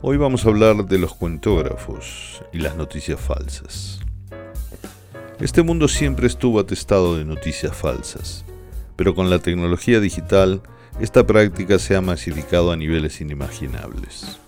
Hoy vamos a hablar de los cuentógrafos y las noticias falsas. Este mundo siempre estuvo atestado de noticias falsas, pero con la tecnología digital esta práctica se ha masificado a niveles inimaginables.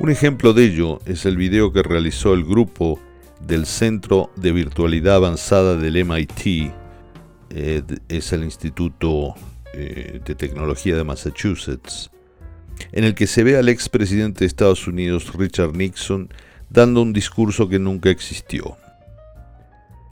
Un ejemplo de ello es el video que realizó el grupo del Centro de Virtualidad Avanzada del MIT, eh, es el Instituto eh, de Tecnología de Massachusetts, en el que se ve al expresidente de Estados Unidos, Richard Nixon, dando un discurso que nunca existió.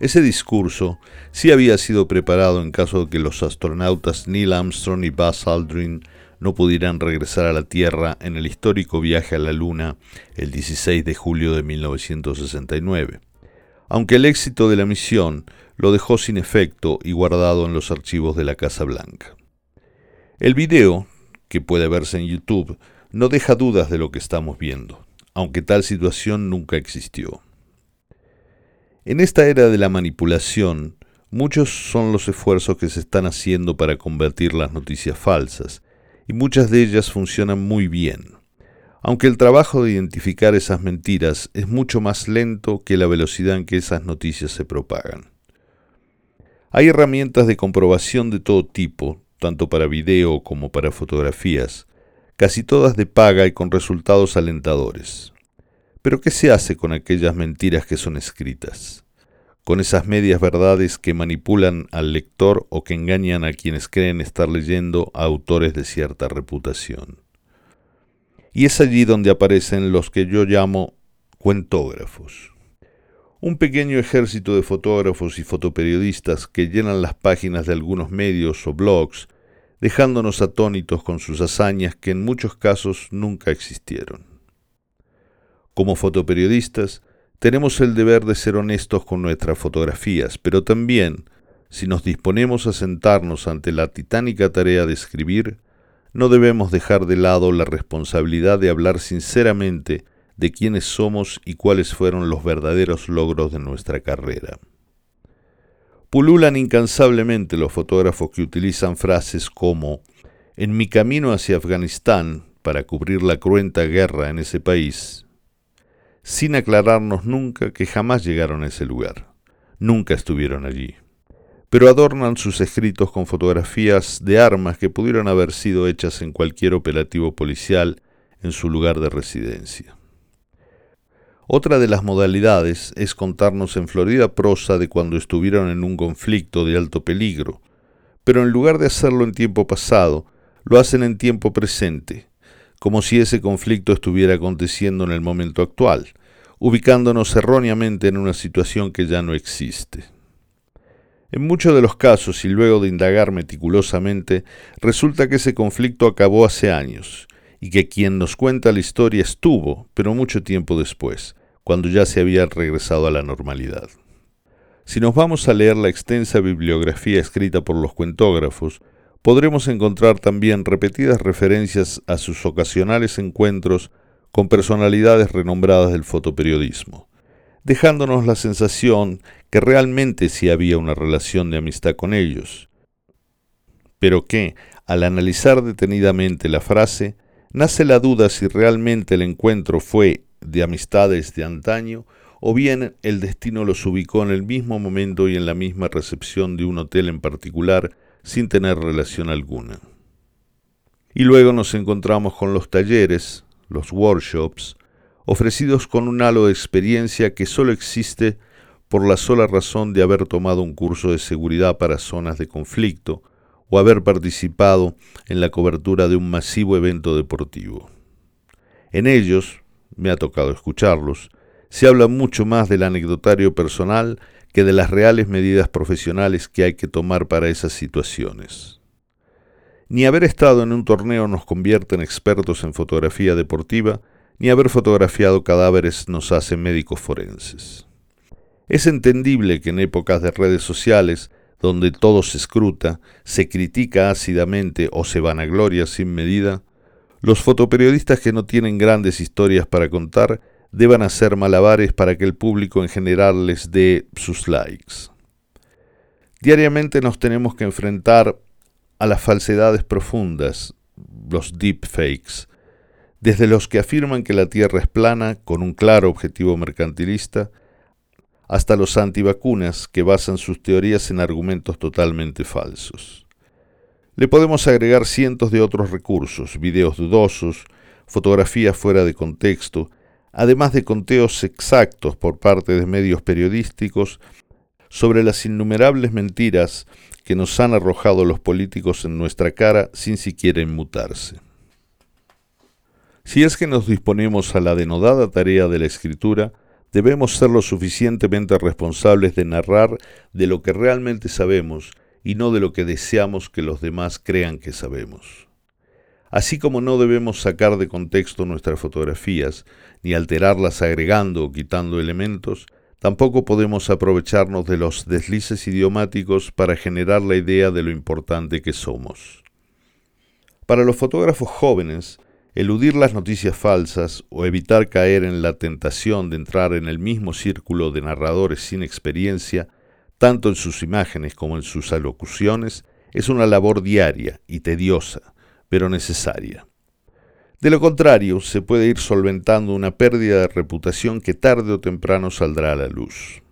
Ese discurso sí había sido preparado en caso de que los astronautas Neil Armstrong y Buzz Aldrin no pudieran regresar a la Tierra en el histórico viaje a la Luna el 16 de julio de 1969, aunque el éxito de la misión lo dejó sin efecto y guardado en los archivos de la Casa Blanca. El video que puede verse en YouTube, no deja dudas de lo que estamos viendo, aunque tal situación nunca existió. En esta era de la manipulación, muchos son los esfuerzos que se están haciendo para convertir las noticias falsas, y muchas de ellas funcionan muy bien, aunque el trabajo de identificar esas mentiras es mucho más lento que la velocidad en que esas noticias se propagan. Hay herramientas de comprobación de todo tipo, tanto para video como para fotografías, casi todas de paga y con resultados alentadores. Pero ¿qué se hace con aquellas mentiras que son escritas? Con esas medias verdades que manipulan al lector o que engañan a quienes creen estar leyendo a autores de cierta reputación. Y es allí donde aparecen los que yo llamo cuentógrafos. Un pequeño ejército de fotógrafos y fotoperiodistas que llenan las páginas de algunos medios o blogs dejándonos atónitos con sus hazañas que en muchos casos nunca existieron. Como fotoperiodistas, tenemos el deber de ser honestos con nuestras fotografías, pero también, si nos disponemos a sentarnos ante la titánica tarea de escribir, no debemos dejar de lado la responsabilidad de hablar sinceramente de quiénes somos y cuáles fueron los verdaderos logros de nuestra carrera. Pululan incansablemente los fotógrafos que utilizan frases como en mi camino hacia Afganistán para cubrir la cruenta guerra en ese país, sin aclararnos nunca que jamás llegaron a ese lugar, nunca estuvieron allí. Pero adornan sus escritos con fotografías de armas que pudieron haber sido hechas en cualquier operativo policial en su lugar de residencia. Otra de las modalidades es contarnos en Florida prosa de cuando estuvieron en un conflicto de alto peligro, pero en lugar de hacerlo en tiempo pasado, lo hacen en tiempo presente, como si ese conflicto estuviera aconteciendo en el momento actual, ubicándonos erróneamente en una situación que ya no existe. En muchos de los casos, y luego de indagar meticulosamente, resulta que ese conflicto acabó hace años, y que quien nos cuenta la historia estuvo, pero mucho tiempo después, cuando ya se había regresado a la normalidad. Si nos vamos a leer la extensa bibliografía escrita por los cuentógrafos, podremos encontrar también repetidas referencias a sus ocasionales encuentros con personalidades renombradas del fotoperiodismo, dejándonos la sensación que realmente sí había una relación de amistad con ellos, pero que, al analizar detenidamente la frase, nace la duda si realmente el encuentro fue de amistades de antaño o bien el destino los ubicó en el mismo momento y en la misma recepción de un hotel en particular sin tener relación alguna. Y luego nos encontramos con los talleres, los workshops, ofrecidos con un halo de experiencia que solo existe por la sola razón de haber tomado un curso de seguridad para zonas de conflicto, o haber participado en la cobertura de un masivo evento deportivo. En ellos, me ha tocado escucharlos, se habla mucho más del anecdotario personal que de las reales medidas profesionales que hay que tomar para esas situaciones. Ni haber estado en un torneo nos convierte en expertos en fotografía deportiva, ni haber fotografiado cadáveres nos hace médicos forenses. Es entendible que en épocas de redes sociales, donde todo se escruta, se critica ácidamente o se vanagloria sin medida, los fotoperiodistas que no tienen grandes historias para contar deban hacer malabares para que el público en general les dé sus likes. Diariamente nos tenemos que enfrentar a las falsedades profundas, los deepfakes, desde los que afirman que la Tierra es plana con un claro objetivo mercantilista, hasta los antivacunas que basan sus teorías en argumentos totalmente falsos. Le podemos agregar cientos de otros recursos, videos dudosos, fotografías fuera de contexto, además de conteos exactos por parte de medios periodísticos sobre las innumerables mentiras que nos han arrojado los políticos en nuestra cara sin siquiera inmutarse. Si es que nos disponemos a la denodada tarea de la escritura, debemos ser lo suficientemente responsables de narrar de lo que realmente sabemos y no de lo que deseamos que los demás crean que sabemos. Así como no debemos sacar de contexto nuestras fotografías, ni alterarlas agregando o quitando elementos, tampoco podemos aprovecharnos de los deslices idiomáticos para generar la idea de lo importante que somos. Para los fotógrafos jóvenes, Eludir las noticias falsas o evitar caer en la tentación de entrar en el mismo círculo de narradores sin experiencia, tanto en sus imágenes como en sus alocuciones, es una labor diaria y tediosa, pero necesaria. De lo contrario, se puede ir solventando una pérdida de reputación que tarde o temprano saldrá a la luz.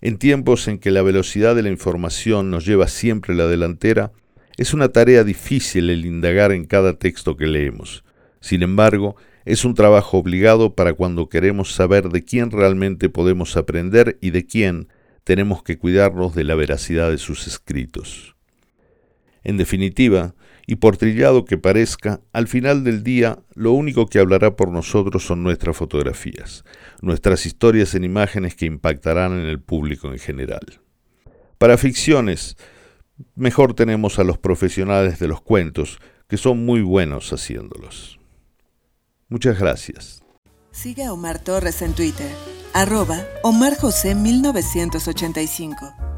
En tiempos en que la velocidad de la información nos lleva siempre la delantera, es una tarea difícil el indagar en cada texto que leemos. Sin embargo, es un trabajo obligado para cuando queremos saber de quién realmente podemos aprender y de quién tenemos que cuidarnos de la veracidad de sus escritos. En definitiva, y por trillado que parezca, al final del día lo único que hablará por nosotros son nuestras fotografías, nuestras historias en imágenes que impactarán en el público en general. Para ficciones, mejor tenemos a los profesionales de los cuentos, que son muy buenos haciéndolos. Muchas gracias. Siga a Omar Torres en Twitter, arroba Omar José 1985.